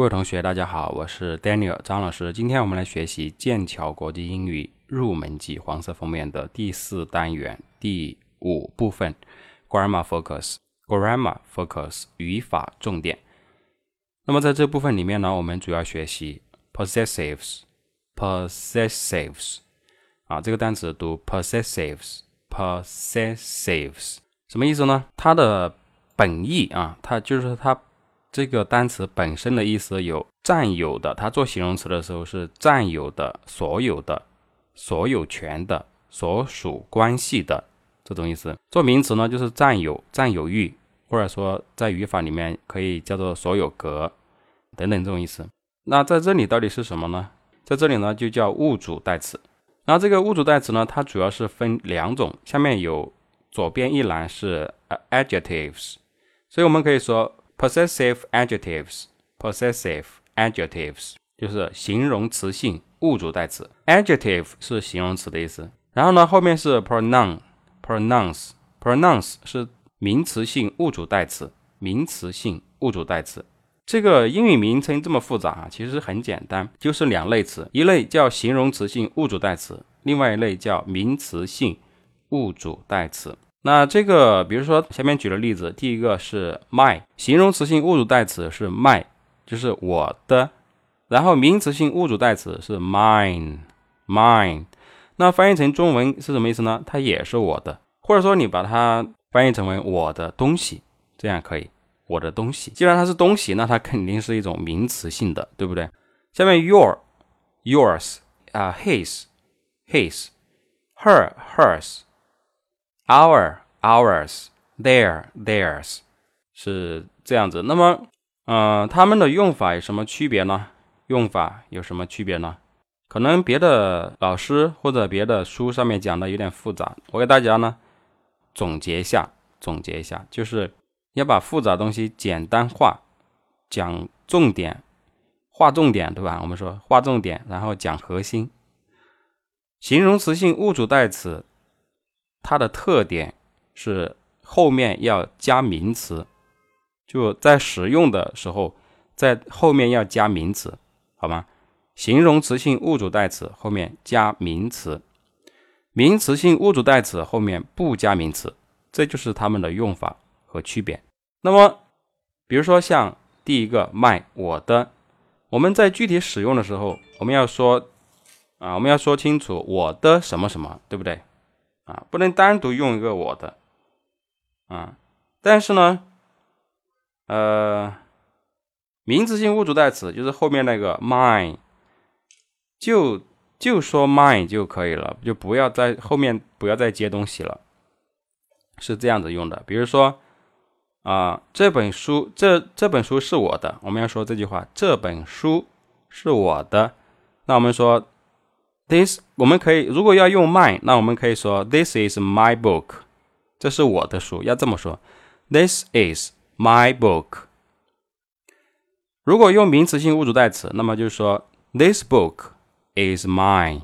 各位同学，大家好，我是 Daniel 张老师。今天我们来学习剑桥国际英语入门级黄色封面的第四单元第五部分 Grammar Focus。Grammar Focus 语法重点。那么在这部分里面呢，我们主要学习 possessives，possessives 啊，这个单词读 possessives，possessives 什么意思呢？它的本意啊，它就是它。这个单词本身的意思有占有的，它做形容词的时候是占有的、所有的、所有权的、所属关系的这种意思。做名词呢，就是占有、占有欲，或者说在语法里面可以叫做所有格等等这种意思。那在这里到底是什么呢？在这里呢就叫物主代词。然后这个物主代词呢，它主要是分两种，下面有左边一栏是 adjectives，所以我们可以说。Possessive adjectives, possessive adjectives 就是形容词性物主代词，adjective 是形容词的意思。然后呢，后面是 pronoun，pronounce，pronounce 是名词性物主代词，名词性物主代词。这个英语名称这么复杂啊，其实很简单，就是两类词，一类叫形容词性物主代词，另外一类叫名词性物主代词。那这个，比如说下面举的例子，第一个是 my，形容词性物主代词是 my，就是我的，然后名词性物主代词是 mine，mine。那翻译成中文是什么意思呢？它也是我的，或者说你把它翻译成为我的东西，这样可以。我的东西，既然它是东西，那它肯定是一种名词性的，对不对？下面 your，yours，啊，his，his，her，hers。Our, ours, their, theirs，是这样子。那么，嗯，它们的用法有什么区别呢？用法有什么区别呢？可能别的老师或者别的书上面讲的有点复杂，我给大家呢总结一下，总结一下，就是要把复杂东西简单化，讲重点，划重点，对吧？我们说划重点，然后讲核心。形容词性物主代词。它的特点是后面要加名词，就在使用的时候，在后面要加名词，好吗？形容词性物主代词后面加名词，名词性物主代词后面不加名词，这就是它们的用法和区别。那么，比如说像第一个卖我的，我们在具体使用的时候，我们要说啊，我们要说清楚我的什么什么，对不对？啊，不能单独用一个我的，啊，但是呢，呃，名词性物主代词就是后面那个 mine，就就说 mine 就可以了，就不要在后面不要再接东西了，是这样子用的。比如说啊，这本书这这本书是我的，我们要说这句话，这本书是我的，那我们说。This 我们可以，如果要用 my，那我们可以说 This is my book，这是我的书，要这么说。This is my book。如果用名词性物主代词，那么就是说 This book is mine。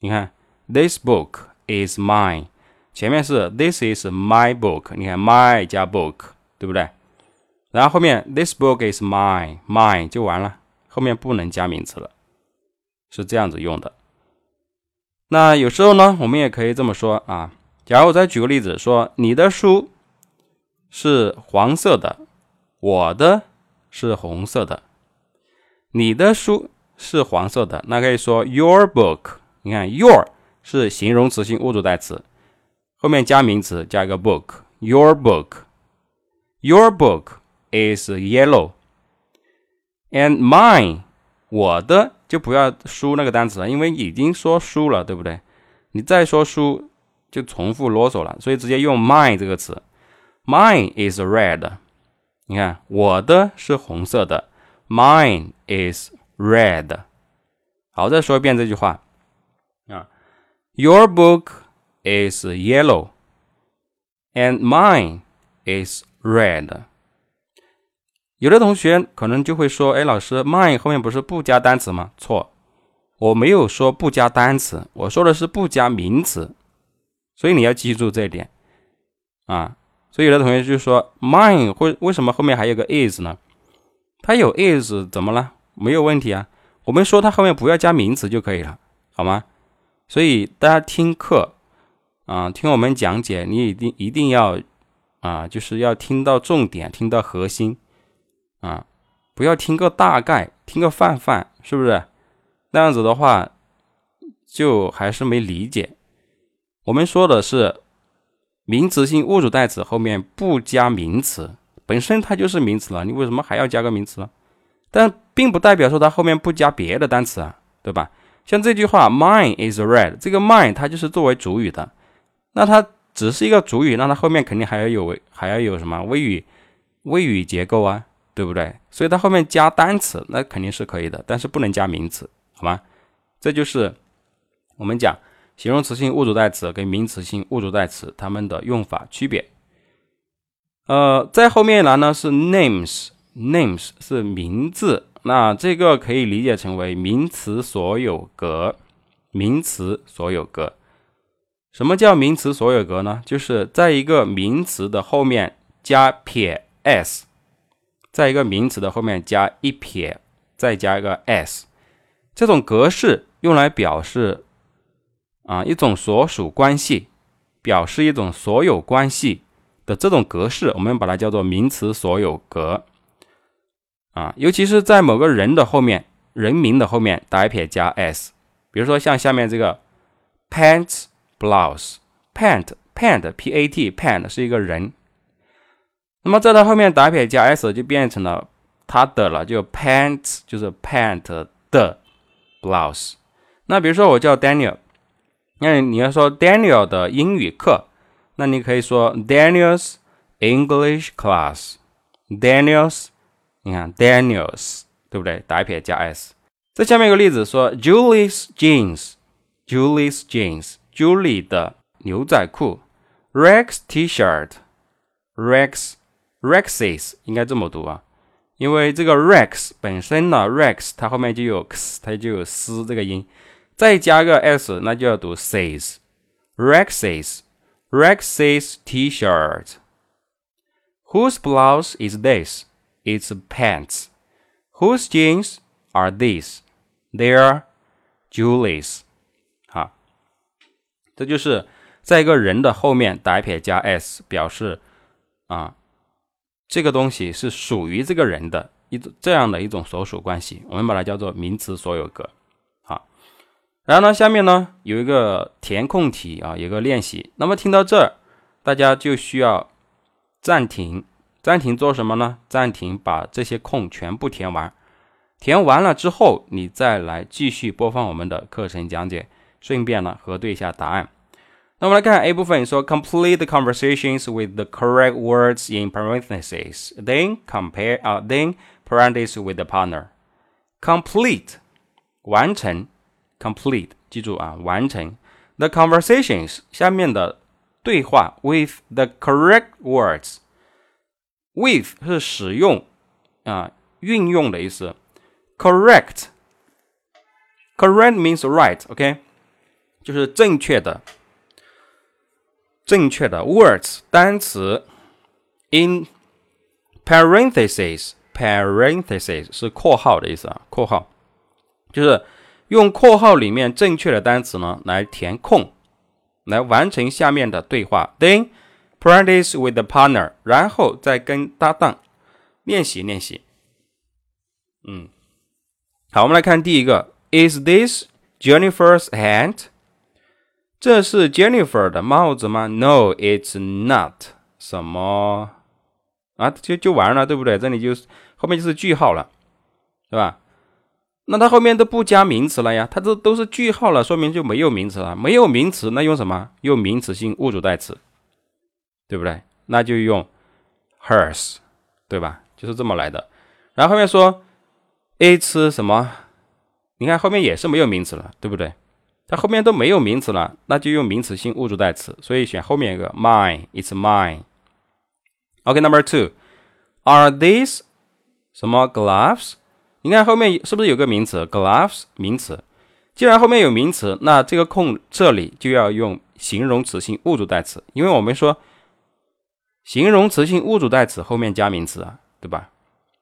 你看，This book is mine，前面是 This is my book，你看 my 加 book，对不对？然后后面 This book is mine，mine 就完了，后面不能加名词了，是这样子用的。那有时候呢，我们也可以这么说啊。假如我再举个例子，说你的书是黄色的，我的是红色的。你的书是黄色的，那可以说 your book。你看 your 是形容词性物主代词，后面加名词加一个 book。Your book, your book is yellow, and mine 我的。就不要输那个单词了，因为已经说输了，对不对？你再说输就重复啰嗦了，所以直接用 mine 这个词。Mine is red。你看，我的是红色的。Mine is red。好，再说一遍这句话啊。Your book is yellow, and mine is red. 有的同学可能就会说：“哎，老师，mine 后面不是不加单词吗？”错，我没有说不加单词，我说的是不加名词。所以你要记住这一点啊。所以有的同学就说：“mine 会为什么后面还有个 is 呢？”它有 is 怎么了？没有问题啊。我们说它后面不要加名词就可以了，好吗？所以大家听课啊，听我们讲解，你一定一定要啊，就是要听到重点，听到核心啊，不要听个大概，听个泛泛，是不是？那样子的话，就还是没理解。我们说的是名词性物主代词后面不加名词，本身它就是名词了，你为什么还要加个名词呢？但并不代表说它后面不加别的单词啊，对吧？像这句话，Mine is red，这个 mine 它就是作为主语的，那它只是一个主语，那它后面肯定还要有还要有什么谓语谓语结构啊，对不对？所以它后面加单词那肯定是可以的，但是不能加名词，好吗？这就是我们讲形容词性物主代词跟名词性物主代词它们的用法区别。呃，在后面一栏呢是 names。Names 是名字，那这个可以理解成为名词所有格。名词所有格，什么叫名词所有格呢？就是在一个名词的后面加撇 s，在一个名词的后面加一撇，再加一个 s，这种格式用来表示啊一种所属关系，表示一种所有关系的这种格式，我们把它叫做名词所有格。啊，尤其是在某个人的后面，人名的后面打一撇加 s，比如说像下面这个 pants blouse，pant pant p a t pant 是一个人，那么在它后面打撇加 s 就变成了他的了，就 pants 就是 pant 的 blouse。那比如说我叫 Daniel，那你要说 Daniel 的英语课，那你可以说 Daniel's English class，Daniel's。你看，Daniels，对不对？打一撇加 s。再下面一个例子说，Julie's jeans，Julie's jeans，Julie 的牛仔裤，Rex Rexes 应该这么读啊，因为这个 Rex 本身呢，Rex 它后面就有 x，它就有 s 这个音，再加个 s，那就要读 says，Rexes，Rexes T-shirt。Whose blouse is this? its pants. Whose jeans are these? They're Julie's. 好，这就是在一个人的后面打一撇加 s，表示啊，这个东西是属于这个人的一种这样的一种所属关系，我们把它叫做名词所有格。好，然后呢，下面呢有一个填空题啊，有个练习。那么听到这儿，大家就需要暂停。暂停做什么呢？暂停把这些空全部填完，填完了之后，你再来继续播放我们的课程讲解，顺便呢核对一下答案。那我们来看 A 部分，说 complete the conversations with the correct words in parentheses, then compare, 啊，then parentheses with the partner. Complete 完成，complete 记住啊，完成 the conversations 下面的对话 with the correct words。with 是使用啊，运用的意思。correct，correct means right，OK，就是正确的， 正确的 words 单词。in parentheses，parentheses 是括号的意思啊，括号就是用括号里面正确的单词呢来填空，来完成下面的对话。Then Practice with the partner，然后再跟搭档练习练习。嗯，好，我们来看第一个，Is this Jennifer's hat？这是 Jennifer 的帽子吗？No，it's not。什么？啊，就就完了，对不对？这里就是后面就是句号了，对吧？那它后面都不加名词了呀，它这都是句号了，说明就没有名词了。没有名词，那用什么？用名词性物主代词。对不对？那就用 hers，对吧？就是这么来的。然后后面说 it's 什么？你看后面也是没有名词了，对不对？它后面都没有名词了，那就用名词性物主代词。所以选后面一个 mine，it's mine。OK，number two，are these 什么 gloves？你看后面是不是有个名词 gloves 名词？既然后面有名词，那这个空这里就要用形容词性物主代词，因为我们说。形容词性物主代词后面加名词啊，对吧？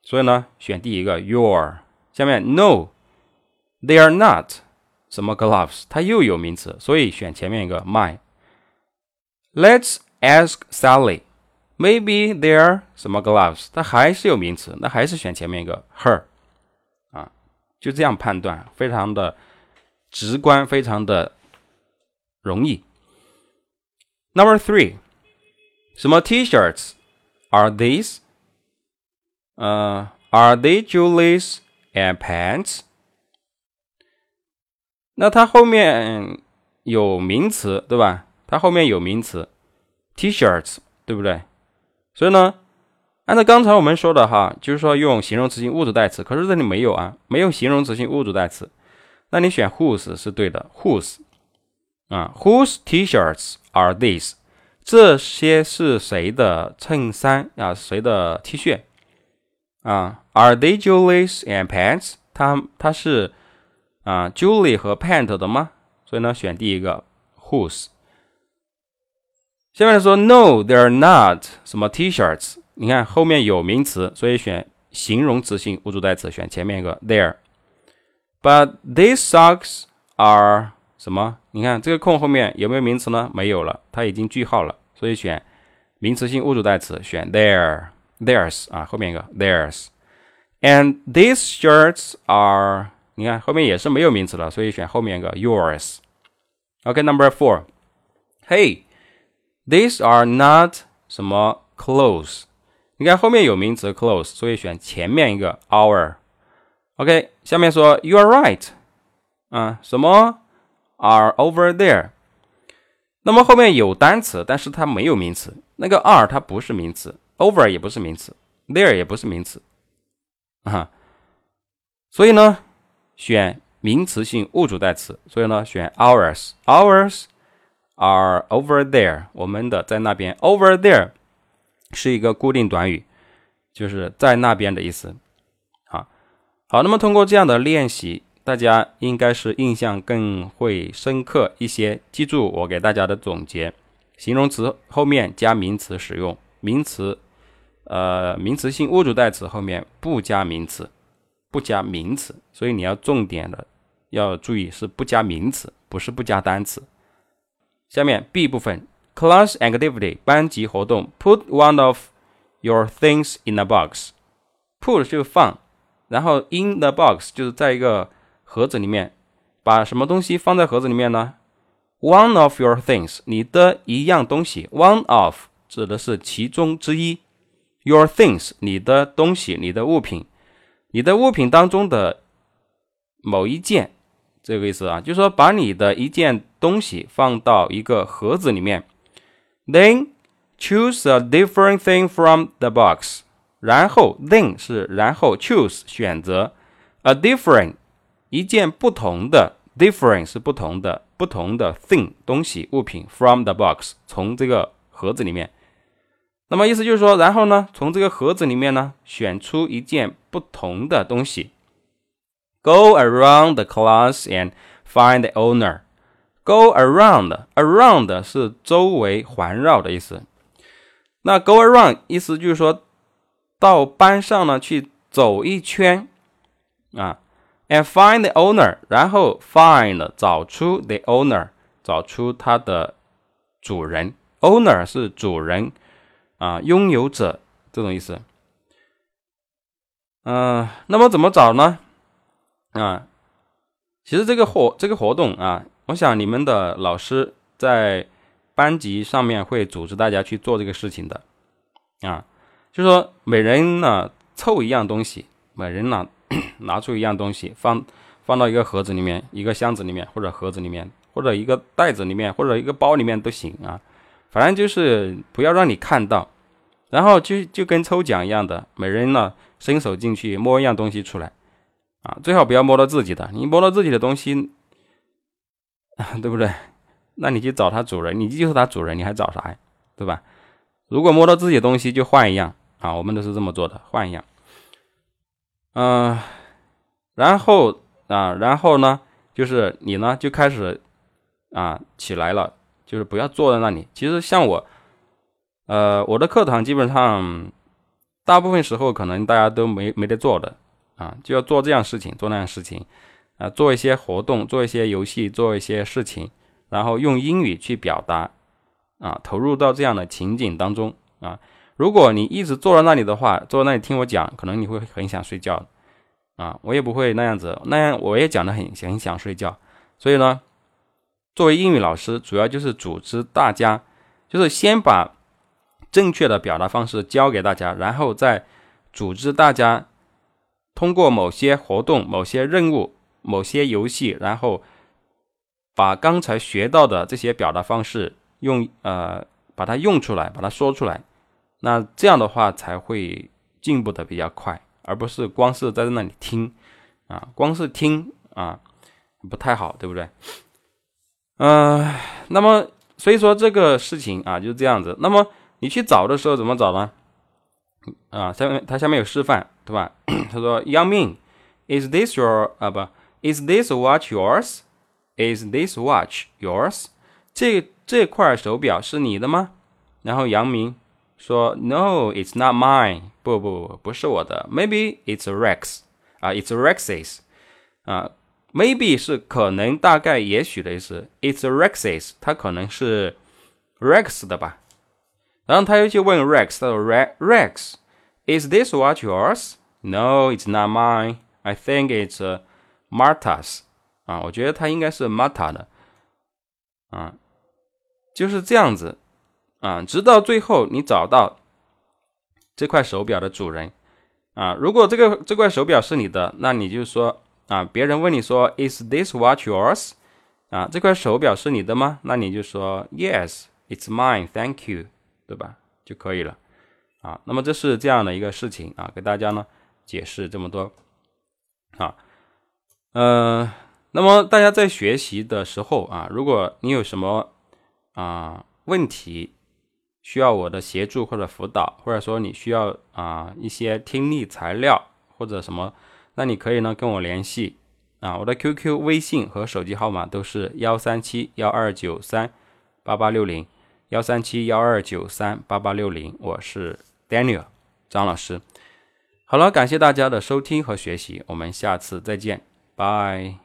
所以呢，选第一个 your。下面 no，they are not 什么 gloves，它又有名词，所以选前面一个 my。Let's ask Sally。Maybe they're 什么 gloves，它还是有名词，那还是选前面一个 her 啊，就这样判断，非常的直观，非常的容易。Number three，什么 T-shirts are these？呃，Are they Julie's and pants？ 那它后面有名词，对吧？它后面有名词 T-shirts，对不对？所以呢，按照刚才我们说的哈，就是说用形容词性物主代词，可是这里没有啊，没有形容词性物主代词，那你选 whose 是对的，whose 啊，whose T-shirts are these？这些是谁的衬衫啊？谁的 T 恤啊？Are they Julie's and pants？它它是啊，Julie 和 pant 的吗？所以呢，选第一个 whose。下面说 No, they're not 什么 T-shirts。你看后面有名词，所以选形容词性物主代词，选前面一个 there。But these socks are 什么？你看这个空后面有没有名词呢？没有了，它已经句号了，所以选名词性物主代词，选 there theirs 啊，后面一个 theirs。And these shirts are 你看后面也是没有名词了，所以选后面一个 yours。OK，number four。Hey。These are not 什么 clothes？你看后面有名词 clothes，所以选前面一个 our。OK，下面说 You are right。啊，什么 are over there？那么后面有单词，但是它没有名词。那个 are 它不是名词，over 也不是名词，there 也不是名词。啊，所以呢，选名词性物主代词。所以呢，选 ours。ours。are over there，我们的在那边，over there 是一个固定短语，就是在那边的意思。好，好，那么通过这样的练习，大家应该是印象更会深刻一些。记住我给大家的总结：形容词后面加名词使用，名词，呃，名词性物主代词后面不加名词，不加名词。所以你要重点的要注意是不加名词，不是不加单词。下面 B 部分，class activity 班级活动，put one of your things in a box。put 就放，然后 in the box 就是在一个盒子里面，把什么东西放在盒子里面呢？One of your things，你的一样东西，one of 指的是其中之一，your things 你的东西，你的物品，你的物品当中的某一件。这个意思啊，就是说把你的一件东西放到一个盒子里面，then choose a different thing from the box。然后 then 是然后 choose 选择 a different 一件不同的 different 是不同的不同的 thing 东西物品 from the box 从这个盒子里面。那么意思就是说，然后呢，从这个盒子里面呢，选出一件不同的东西。Go around the class and find the owner. Go around, around 是周围环绕的意思。那 go around 意思就是说到班上呢去走一圈啊。And find the owner，然后 find 找出 the owner，找出它的主人。Owner 是主人啊，拥有者这种意思。嗯，那么怎么找呢？啊，其实这个活这个活动啊，我想你们的老师在班级上面会组织大家去做这个事情的，啊，就说每人呢凑一样东西，每人呢 拿出一样东西放放到一个盒子里面，一个箱子里面，或者盒子里面，或者一个袋子里面，或者一个包里面都行啊，反正就是不要让你看到，然后就就跟抽奖一样的，每人呢伸手进去摸一样东西出来。啊，最好不要摸到自己的。你摸到自己的东西，对不对？那你去找它主人，你就是它主人，你还找啥呀？对吧？如果摸到自己的东西，就换一样啊。我们都是这么做的，换一样。嗯，然后啊，然后呢，就是你呢就开始啊起来了，就是不要坐在那里。其实像我，呃，我的课堂基本上大部分时候可能大家都没没得做的啊，就要做这样事情，做那样事情啊，做一些活动，做一些游戏，做一些事情，然后用英语去表达啊，投入到这样的情景当中啊。如果你一直坐在那里的话，坐在那里听我讲，可能你会很想睡觉啊。我也不会那样子，那样我也讲的很很想睡觉。所以呢，作为英语老师，主要就是组织大家，就是先把正确的表达方式教给大家，然后再组织大家通过某些活动、某些任务、某些游戏，然后把刚才学到的这些表达方式用呃把它用出来，把它说出来。那这样的话才会进步的比较快，而不是光是在那里听啊，光是听啊不太好，对不对？嗯，那么所以说这个事情啊就是这样子。那么你去找的时候怎么找呢？啊，下面它下面有示范，对吧？他说：“Young Ming，is this your 啊不，is this watch yours？Is this watch yours？这这块手表是你的吗？”然后杨明。说 No, it's not mine。不不不，不是我的。Maybe it's Rex 啊，it's Rexes 啊。Maybe 是可能、大概、也许的意思。It's Rex's，它可能是 Rex 的吧。然后他又去问 Rex，他说 Rex，is this watch yours? No, it's not mine. I think it's Martha's。啊，我觉得它应该是 Martha 的。啊，就是这样子。啊，直到最后你找到这块手表的主人啊，如果这个这块手表是你的，那你就说啊，别人问你说，Is this watch yours？啊，这块手表是你的吗？那你就说，Yes，it's mine，thank you，对吧？就可以了。啊，那么这是这样的一个事情啊，给大家呢解释这么多。啊，呃，那么大家在学习的时候啊，如果你有什么啊问题，需要我的协助或者辅导，或者说你需要啊一些听力材料或者什么，那你可以呢跟我联系啊，我的 QQ、微信和手机号码都是幺三七幺二九三八八六零，幺三七幺二九三八八六零，我是 Daniel 张老师。好了，感谢大家的收听和学习，我们下次再见，拜。